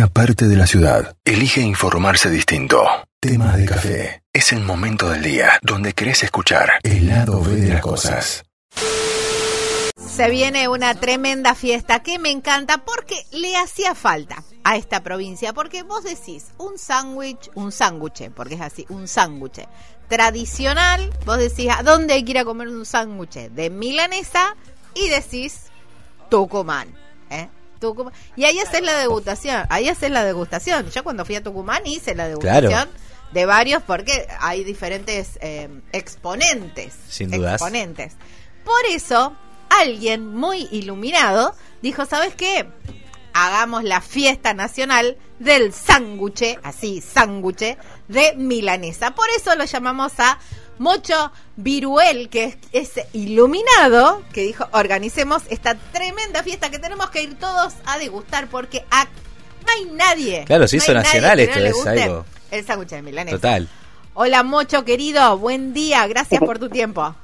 una parte de la ciudad elige informarse distinto. Temas de café. Es el momento del día donde querés escuchar el lado B de las cosas. Se viene una tremenda fiesta que me encanta porque le hacía falta a esta provincia. Porque vos decís un sándwich, un sándwich, porque es así, un sándwich tradicional. Vos decís, ¿a dónde hay que ir a comer un sándwich? De milanesa y decís Tucumán. ¿eh? Tucumán. Y ahí haces la degustación. Ahí haces la degustación. Yo cuando fui a Tucumán hice la degustación. De varios, porque hay diferentes eh, exponentes. Sin dudas. Exponentes. Por eso, alguien muy iluminado dijo, ¿sabes qué? Hagamos la fiesta nacional del sándwich, así, sándwich de milanesa. Por eso lo llamamos a Mocho Viruel, que es, iluminado, que dijo, organicemos esta tremenda fiesta que tenemos que ir todos a degustar porque no hay nadie. Claro, se hizo nacional esto, es algo. El sándwich de milanesa. Total. Hola Mocho, querido, buen día, gracias por tu tiempo.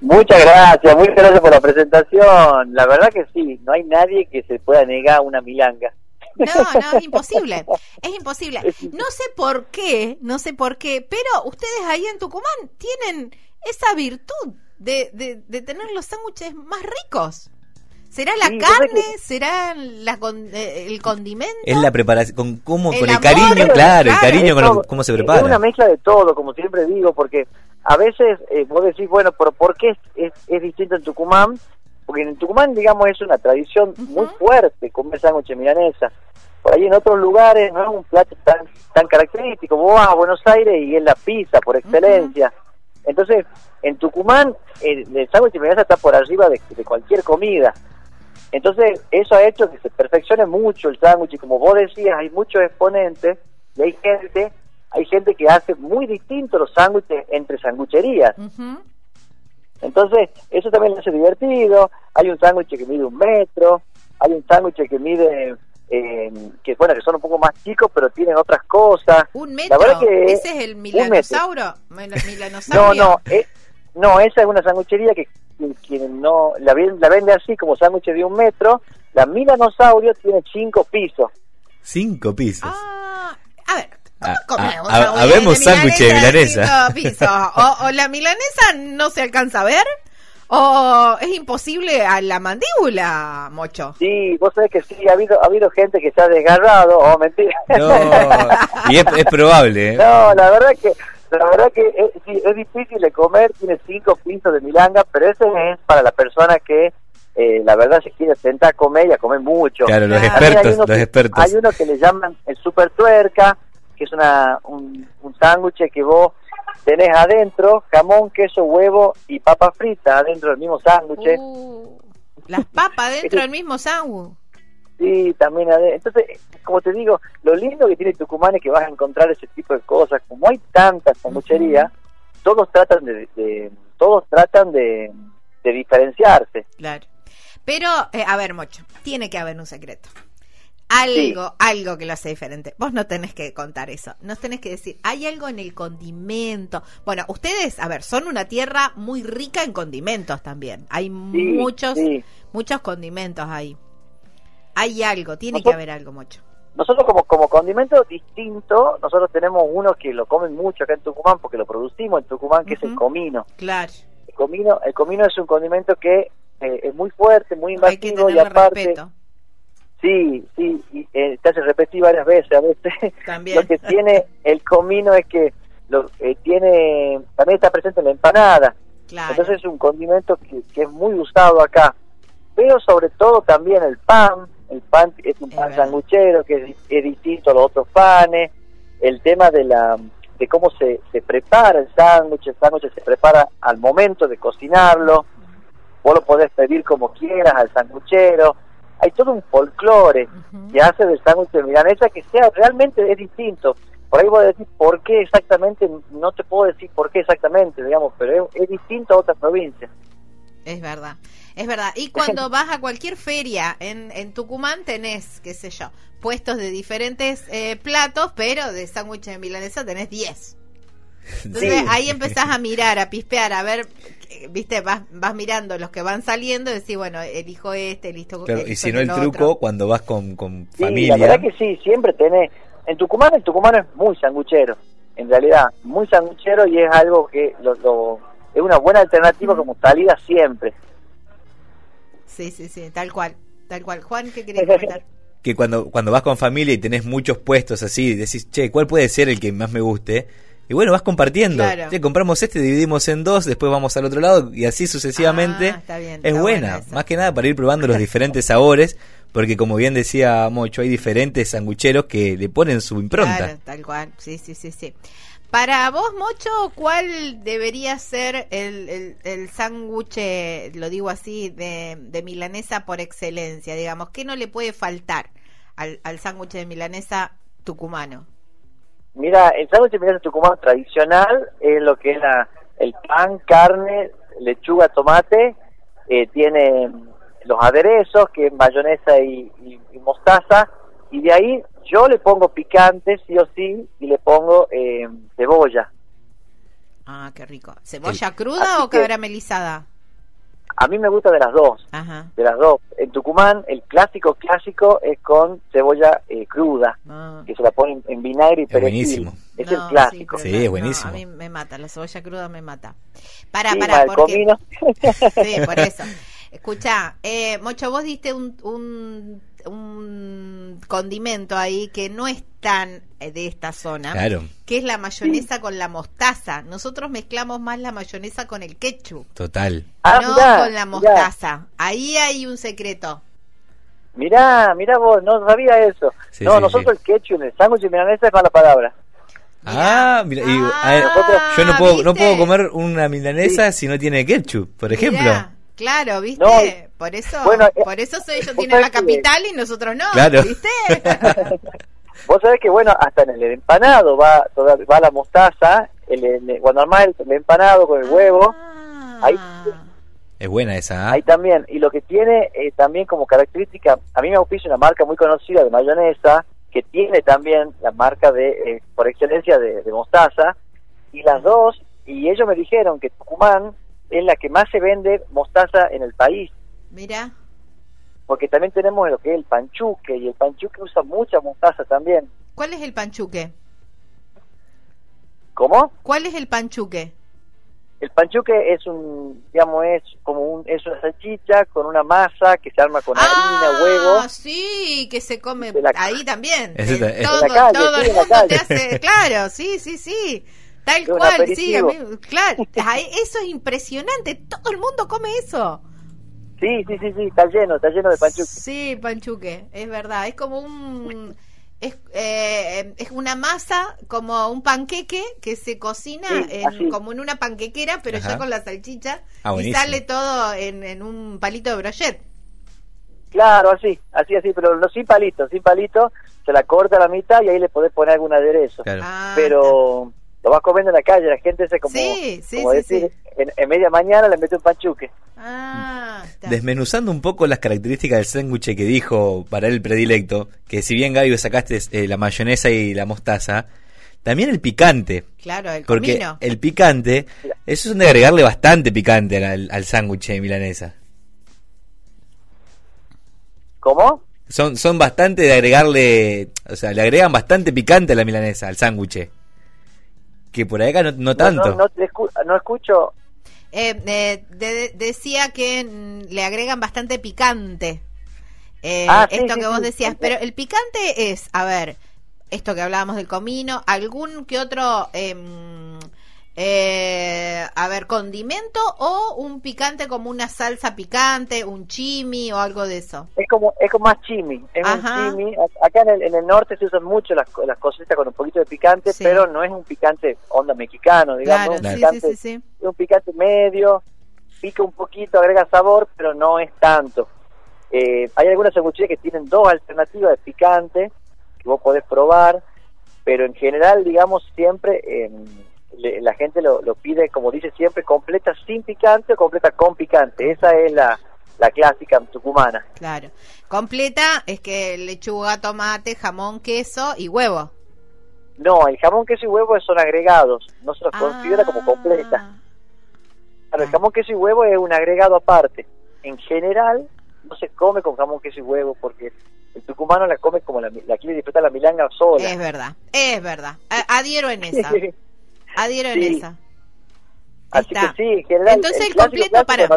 Muchas gracias, muchas gracias por la presentación. La verdad que sí, no hay nadie que se pueda negar una milanga. No, no, es imposible. Es imposible. No sé por qué, no sé por qué, pero ustedes ahí en Tucumán tienen esa virtud de, de, tener los sándwiches más ricos. ¿Será la carne? ¿Será la eh, el condimento? Es la preparación, con cómo, con el cariño, claro, el cariño con cómo se prepara. Es una mezcla de todo, como siempre digo, porque a veces eh, vos decís, bueno, pero ¿por qué es, es, distinto en Tucumán? Porque en Tucumán, digamos, es una tradición muy fuerte comer sándwich milanesa. Por ahí en otros lugares no es un plato tan, tan característico. Vos vas a Buenos Aires y es la pizza por excelencia. Entonces, en Tucumán, el, el sándwich milanesa está por arriba de, cualquier comida. Entonces, eso ha hecho que se perfeccione mucho el sándwich. Y como vos decías, hay muchos exponentes y hay gente hay gente que hace muy distinto los sándwiches entre sangucherías. Entonces, eso también lo hace divertido. Hay un sándwich que mide un metro, hay un sándwich que mide, eh, que bueno, que son un poco más chicos, pero tienen otras cosas. ¿Un metro? ¿Ese es el milanosauro? No, no, eh, no, esa es una sanguchería que quien no la, la vende así como sándwich de un metro. La milanosaurio tiene cinco pisos. Cinco pisos. Ah, a ver, Ah, ah, ah, habemos sándwich de milanesa. O, la milanesa no se alcanza a ver, o es imposible a la mandíbula, Mocho. Sí, vos sabés que sí, ha habido, ha habido gente que se ha desgarrado, oh, mentira. No, y es, probable. ¿eh? No, la verdad que la verdad que es, sí, es difícil de comer, tiene cinco pisos de milanga, pero ese es para la persona que eh, la verdad se quiere sentar a comer y a comer mucho. Claro, los expertos, los expertos. Hay uno que le llaman el super tuerca, que es una, un, un sándwich que vos tenés adentro jamón, queso, huevo y papa frita adentro del mismo sándwich. Uh, las papas dentro del mismo sándwich. Sí, también adentro. Entonces, como te digo, lo lindo que tiene Tucumán es que vas a encontrar ese tipo de cosas. Como hay tantas sangucherías, todos tratan de, todos tratan de, de diferenciarse. Claro. Pero, eh, a ver, Mocho, tiene que haber un secreto algo, algo que lo hace diferente. Vos no tenés que contar eso, nos tenés que decir, hay algo en el condimento. Bueno, ustedes, a ver, son una tierra muy rica en condimentos también. Hay muchos, muchos condimentos ahí. Hay algo, tiene que haber algo mucho. Nosotros como, como condimento distinto, nosotros tenemos uno que lo comen mucho acá en Tucumán, porque lo producimos en Tucumán, que es el comino. Claro. El comino, el comino es un condimento que eh, es muy fuerte, muy invasivo y aparte... Sí, sí, y, eh, te hace repetir varias veces a veces. lo que tiene el comino es que lo eh, tiene también está presente en la empanada. Entonces es un condimento que, es muy usado acá. Pero sobre todo también el pan. El pan es un pan sanguchero que es, distinto a los otros panes. El tema de la de cómo se, se prepara el sándwich. El sándwich se prepara al momento de cocinarlo. Vos lo podés pedir como quieras al sanguchero hay todo un folclore que hace del sándwich de milanesa que sea realmente es distinto. Por ahí voy a decir por qué exactamente, no te puedo decir por qué exactamente, digamos, pero es, distinto a otras provincias. Es verdad, es verdad. Y cuando vas a cualquier feria en, en Tucumán tenés, qué sé yo, puestos de diferentes eh, platos, pero de sándwich de milanesa tenés 10. Entonces ahí empezás a mirar, a pispear, a ver, viste, vas, vas mirando los que van saliendo y decís, bueno, elijo este, elijo, claro, Y si no el, truco, cuando vas con, con familia. La verdad que sí, siempre tenés. En Tucumán, el Tucumán es muy sanguchero, en realidad, muy sanguchero y es algo que lo, es una buena alternativa como salida siempre. Sí, sí, sí, tal cual, tal cual. Juan, ¿qué querés comentar? que cuando, cuando vas con familia y tenés muchos puestos así, decís, che, ¿cuál puede ser el que más me guste? Y bueno, vas compartiendo. compramos este, dividimos en dos, después vamos al otro lado y así sucesivamente. Ah, es buena, más que nada para ir probando los diferentes sabores, porque como bien decía Mocho, hay diferentes sangucheros que le ponen su impronta. tal cual, sí, sí, sí, sí. Para vos, Mocho, ¿cuál debería ser el, el, sándwich, lo digo así, de, de, milanesa por excelencia? Digamos, ¿qué no le puede faltar al, al sándwich de milanesa tucumano? Mira, el sándwich de milanesa tucumano tradicional es lo que es la, el pan, carne, lechuga, tomate, eh, tiene los aderezos, que es mayonesa y mostaza, y de ahí yo le pongo picante, sí o sí, y le pongo eh, cebolla. Ah, qué rico. ¿Cebolla cruda o caramelizada? A mí me gusta de las dos. Ajá. De las dos. En Tucumán, el clásico clásico es con cebolla eh, cruda, ah. que se la ponen en vinagre y perejil. Es buenísimo. Es el clásico. Sí, es buenísimo. a mí me mata, la cebolla cruda me mata. Para, para, porque... sí, por eso. Escucha, eh, Mocho, vos diste un, un un condimento ahí que no es tan eh, de esta zona, que es la mayonesa con la mostaza. Nosotros mezclamos más la mayonesa con el ketchup. Total. Ah, no con la mostaza. Ahí hay un secreto. Mirá, mirá vos, no sabía eso. no, nosotros el ketchup en el sándwich de milanesa es mala palabra. Ah, mira, ah, yo no puedo, no puedo comer una milanesa si no tiene ketchup, por ejemplo. Claro, ¿viste? Por eso eh, por eso ellos tienen la capital y nosotros no, claro. ¿viste? Vos sabés que, bueno, hasta en el empanado va, va la mostaza, el, cuando armás el, empanado con el huevo, ah. ahí... Es buena esa, ¿ah? Ahí también, y lo que tiene eh, también como característica, a mí me auspicia una marca muy conocida de mayonesa, que tiene también la marca de, eh, por excelencia, de, de mostaza, y las dos, y ellos me dijeron que Tucumán es la que más se vende mostaza en el país. Mira. Porque también tenemos lo que es el panchuque, y el panchuque usa mucha mostaza también. ¿Cuál es el panchuque? ¿Cómo? ¿Cuál es el panchuque? El panchuque es un, digamos, es como un, es una salchicha con una masa que se arma con harina, ah, huevo. sí, que se come ahí también. todo, todo el mundo te hace, claro, sí, sí, sí. Tal cual, sí, claro, eso es impresionante, todo el mundo come eso. Sí, sí, sí, sí, está lleno, está lleno de panchuque. Sí, panchuque, es verdad, es como un es, eh, es una masa como un panqueque que se cocina como en una panquequera, pero ya con la salchicha ah, y sale todo en, un palito de brochet. Claro, así, así, así, pero no sin palito, sin palito, se la corta a la mitad y ahí le podés poner algún aderezo. Ah, pero lo vas comiendo en la calle, la gente se como, como decir, en, media mañana le mete un panchuque. Ah, Desmenuzando un poco las características del sándwich que dijo para él el predilecto, que si bien Gaby sácaste eh, la mayonesa y la mostaza, también el picante. Claro, el Porque el picante, eso es de agregarle bastante picante al, al sándwich de milanesa. ¿Cómo? Son, son bastante de agregarle, o sea, le agregan bastante picante a la milanesa, al sándwich que por acá no, no tanto. No, no, escucho. Eh, eh decía que le agregan bastante picante. Eh, ah, esto que vos decías, pero el picante es, a ver, esto que hablábamos del comino, algún que otro eh, a ver, condimento o un picante como una salsa picante, un chimi o algo de eso. Es como es como más chimi, es un chimi. Acá en el, en el norte se usan mucho las, las cositas con un poquito de picante, pero no es un picante onda mexicano, digamos. un, picante, es un picante medio, pica un poquito, agrega sabor, pero no es tanto. Eh, hay algunas sangucherías que tienen dos alternativas de picante que vos podés probar, pero en general, digamos, siempre... Eh, la gente lo, pide, como dice siempre, completa sin picante o completa con picante. Esa es la, la clásica tucumana. Claro. Completa es que lechuga, tomate, jamón, queso y huevo. No, el jamón, queso y huevo son agregados, no se los considera como completa. el ah. jamón, queso y huevo es un agregado aparte. En general, no se come con jamón, queso y huevo porque el tucumano la come como la, la quiere disfrutar la milanga sola. Es verdad, es verdad. Adhiero en esa. Adhiero en esa. Así que sí, en general. Entonces el, completo para.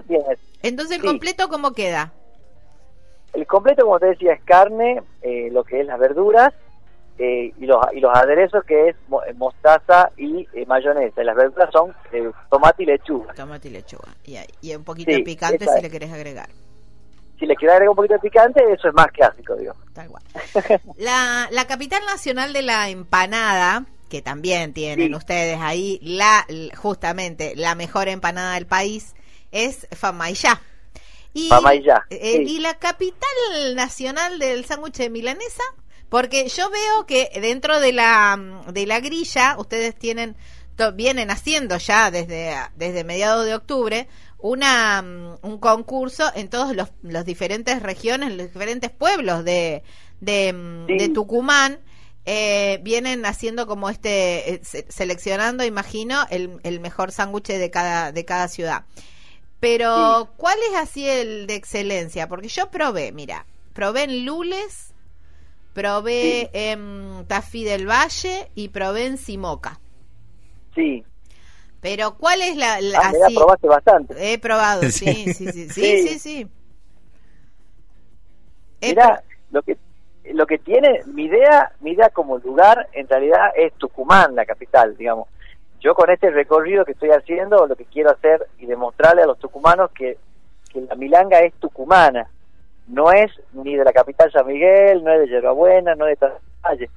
Entonces el completo cómo queda? El completo, como te decía, es carne, eh, lo que es las verduras eh, y, los, y los aderezos que es eh, mostaza y mayonesa. Y las verduras son tomate y lechuga. Tomate y lechuga. Y, y un poquito de picante si le querés agregar. Si le querés agregar un poquito de picante, eso es más clásico, digo. Tal cual. la, la capital nacional de la empanada que también tienen ustedes ahí, la justamente la mejor empanada del país es Famayá. Y, eh, y la capital nacional del sándwich de milanesa, porque yo veo que dentro de la, de la grilla, ustedes tienen, vienen haciendo ya desde, desde mediados de octubre, una, un concurso en todos los, los diferentes regiones, los diferentes pueblos de, de Tucumán, eh, vienen haciendo como este, eh, seleccionando, imagino, el, el mejor sándwich de cada, de cada ciudad. Pero, ¿cuál es así el de excelencia? Porque yo probé, mira, probé en Lules, probé en Tafí del Valle y probé en Simoca. Sí. Pero, ¿cuál es la. ah, probaste bastante. He probado, sí, sí, sí, sí, sí. sí, Mira, lo que lo que tiene, mi idea, mi idea como lugar en realidad es Tucumán, la capital, digamos. Yo con este recorrido que estoy haciendo, lo que quiero hacer y demostrarle a los tucumanos que, que la milanga es tucumana, no es ni de la capital San Miguel, no es de Yerbabuena, no es de Valle.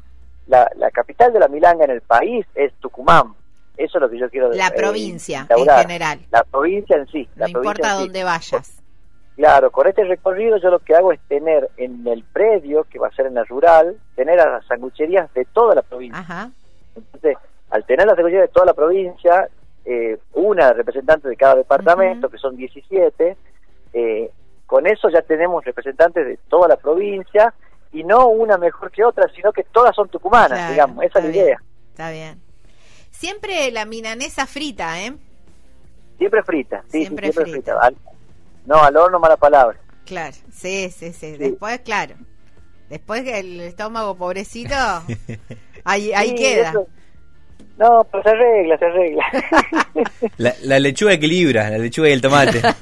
La, la capital de la milanga en el país es Tucumán. Eso es lo que yo quiero La eh, provincia en general. La provincia en sí. No importa dónde vayas. Claro, con este recorrido yo lo que hago es tener en el predio, que va a ser en la rural, tener a las sangucherías de toda la provincia. Entonces, al tener las sangucherías de toda la provincia, eh, una representante de cada departamento, que son 17, eh, con eso ya tenemos representantes de toda la provincia y no una mejor que otra, sino que todas son tucumanas, digamos, esa es la idea. Está bien. Siempre la minanesa frita, ¿eh? Siempre frita, sí, siempre, frita. No, al horno mala palabra. Claro, sí, sí, sí. Después, claro. Después que el estómago pobrecito, ahí, ahí queda. No, pues se arregla, se arregla. La, la, lechuga equilibra, la lechuga y el tomate.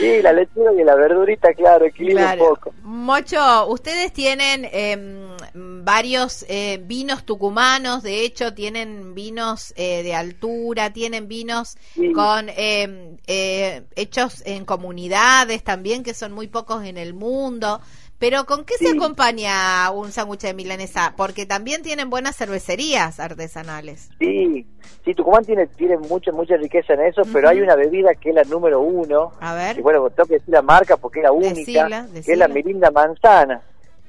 Sí, la lechuga y la verdurita, claro, equilibra un poco. Mocho, ustedes tienen em, varios eh, vinos tucumanos, de hecho tienen vinos eh, de altura, tienen vinos con em, eh, hechos en comunidades también, que son muy pocos en el mundo. Pero ¿con qué se acompaña un sándwich de milanesa? Porque también tienen buenas cervecerías artesanales. Sí, sí, Tucumán tiene, tiene mucha, mucha riqueza en eso, pero hay una bebida que es la número uno. A ver. Y bueno, tengo que decir la marca porque es la única, que es la mirinda manzana.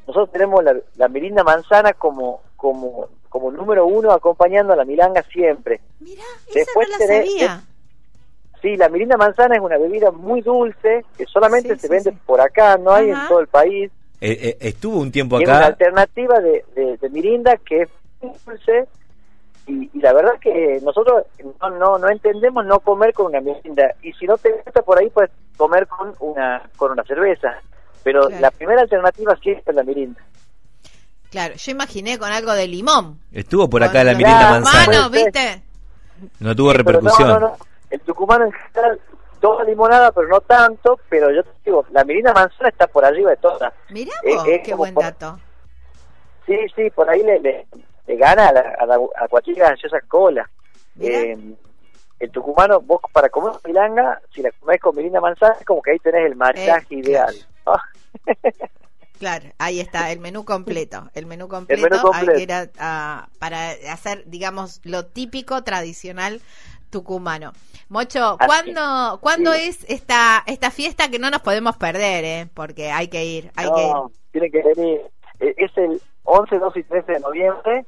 Nosotros tenemos la, la mirinda manzana como, como, como número uno acompañando a la milanga siempre. Mira, Después no la sabía. Sí, la mirinda manzana es una bebida muy dulce que solamente se vende por acá, no hay en todo el país. Eh, eh, estuvo un tiempo acá. Es una alternativa de, de, mirinda que es dulce y, la verdad que nosotros no, no, no entendemos no comer con una mirinda y si no te gusta por ahí puedes comer con una con una cerveza pero la primera alternativa siempre es la mirinda claro yo imaginé con algo de limón estuvo por acá la mirinda manzana ¿viste? no tuvo repercusión el tucumano en general toda limonada, pero no tanto, pero yo te digo, la mirina manzana está por arriba de todas. Mirá eh, qué buen dato. Sí, sí, por ahí le, le, gana a, la, a, la, a cualquier gaseosa cola. Eh, el tucumano, vos para comer milanga, si la comés con mirina manzana, es como que ahí tenés el mariaje ideal. Claro. ahí está, el menú completo. El menú completo, Hay que ir a, para hacer, digamos, lo típico, tradicional tucumano. Mocho, ¿cuándo, ¿cuándo es esta esta fiesta que no nos podemos perder, eh? Porque hay que ir, hay que ir. Tiene que venir. Eh, es el 11, 12 y 13 de noviembre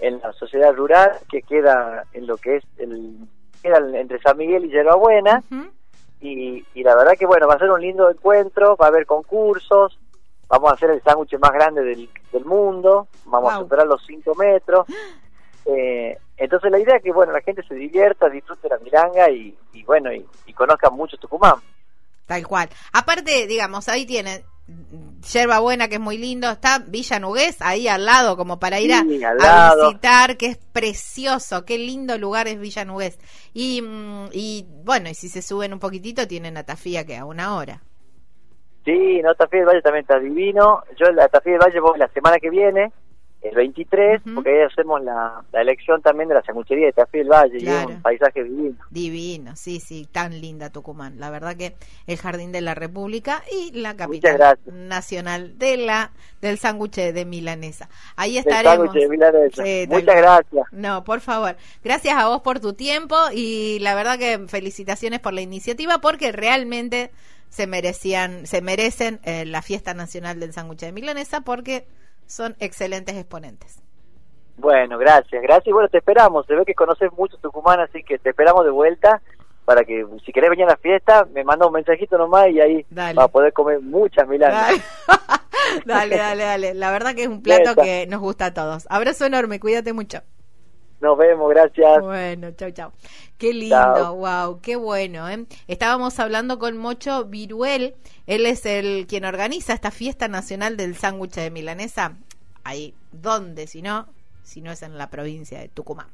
en la sociedad rural que queda en lo que es el queda entre San Miguel y Yerbabuena y, y la verdad que bueno va a ser un lindo encuentro va a haber concursos vamos a hacer el sándwich más grande del, del mundo, vamos a superar los 5 metros. Eh, entonces la idea es que bueno la gente se divierta, disfrute la milanga y, bueno y, y conozca mucho Tucumán. Tal cual. Aparte, digamos, ahí tienen Yerba Buena, que es muy lindo, está Villa Nugués, ahí al lado, como para ir a, visitar, que es precioso, qué lindo lugar es Villa Nugués. Y, mm, y bueno, y si se suben un poquitito, tienen Atafía que a una hora. Sí, no, Atafía del Valle también está divino. Yo la Atafía del Valle voy la semana que viene, el 23, porque ahí hacemos la, elección también de la sanguchería de Tafí del Valle y un paisaje divino. Divino, sí, sí, tan linda Tucumán. La verdad que el Jardín de la República y la capital nacional de la del sándwich de milanesa. Ahí estaremos. De milanesa. Muchas gracias. No, por favor. Gracias a vos por tu tiempo y la verdad que felicitaciones por la iniciativa porque realmente se merecían, se merecen eh, la fiesta nacional del sándwich de milanesa porque son excelentes exponentes. Bueno, gracias, gracias. Y bueno, te esperamos. Se ve que conoces mucho Tucumán, así que te esperamos de vuelta para que si querés venir a la fiesta, me manda un mensajito nomás y ahí va a poder comer muchas milanas. Dale. dale, dale, La verdad que es un plato que nos gusta a todos. Abrazo enorme, cuídate mucho. Nos vemos, gracias. Bueno, chau, chau. Qué lindo, wow, qué bueno. ¿eh? Estábamos hablando con Mocho Viruel, él es el quien organiza esta fiesta nacional del sándwich de milanesa. Ahí, ¿dónde? Si no, si no es en la provincia de Tucumán.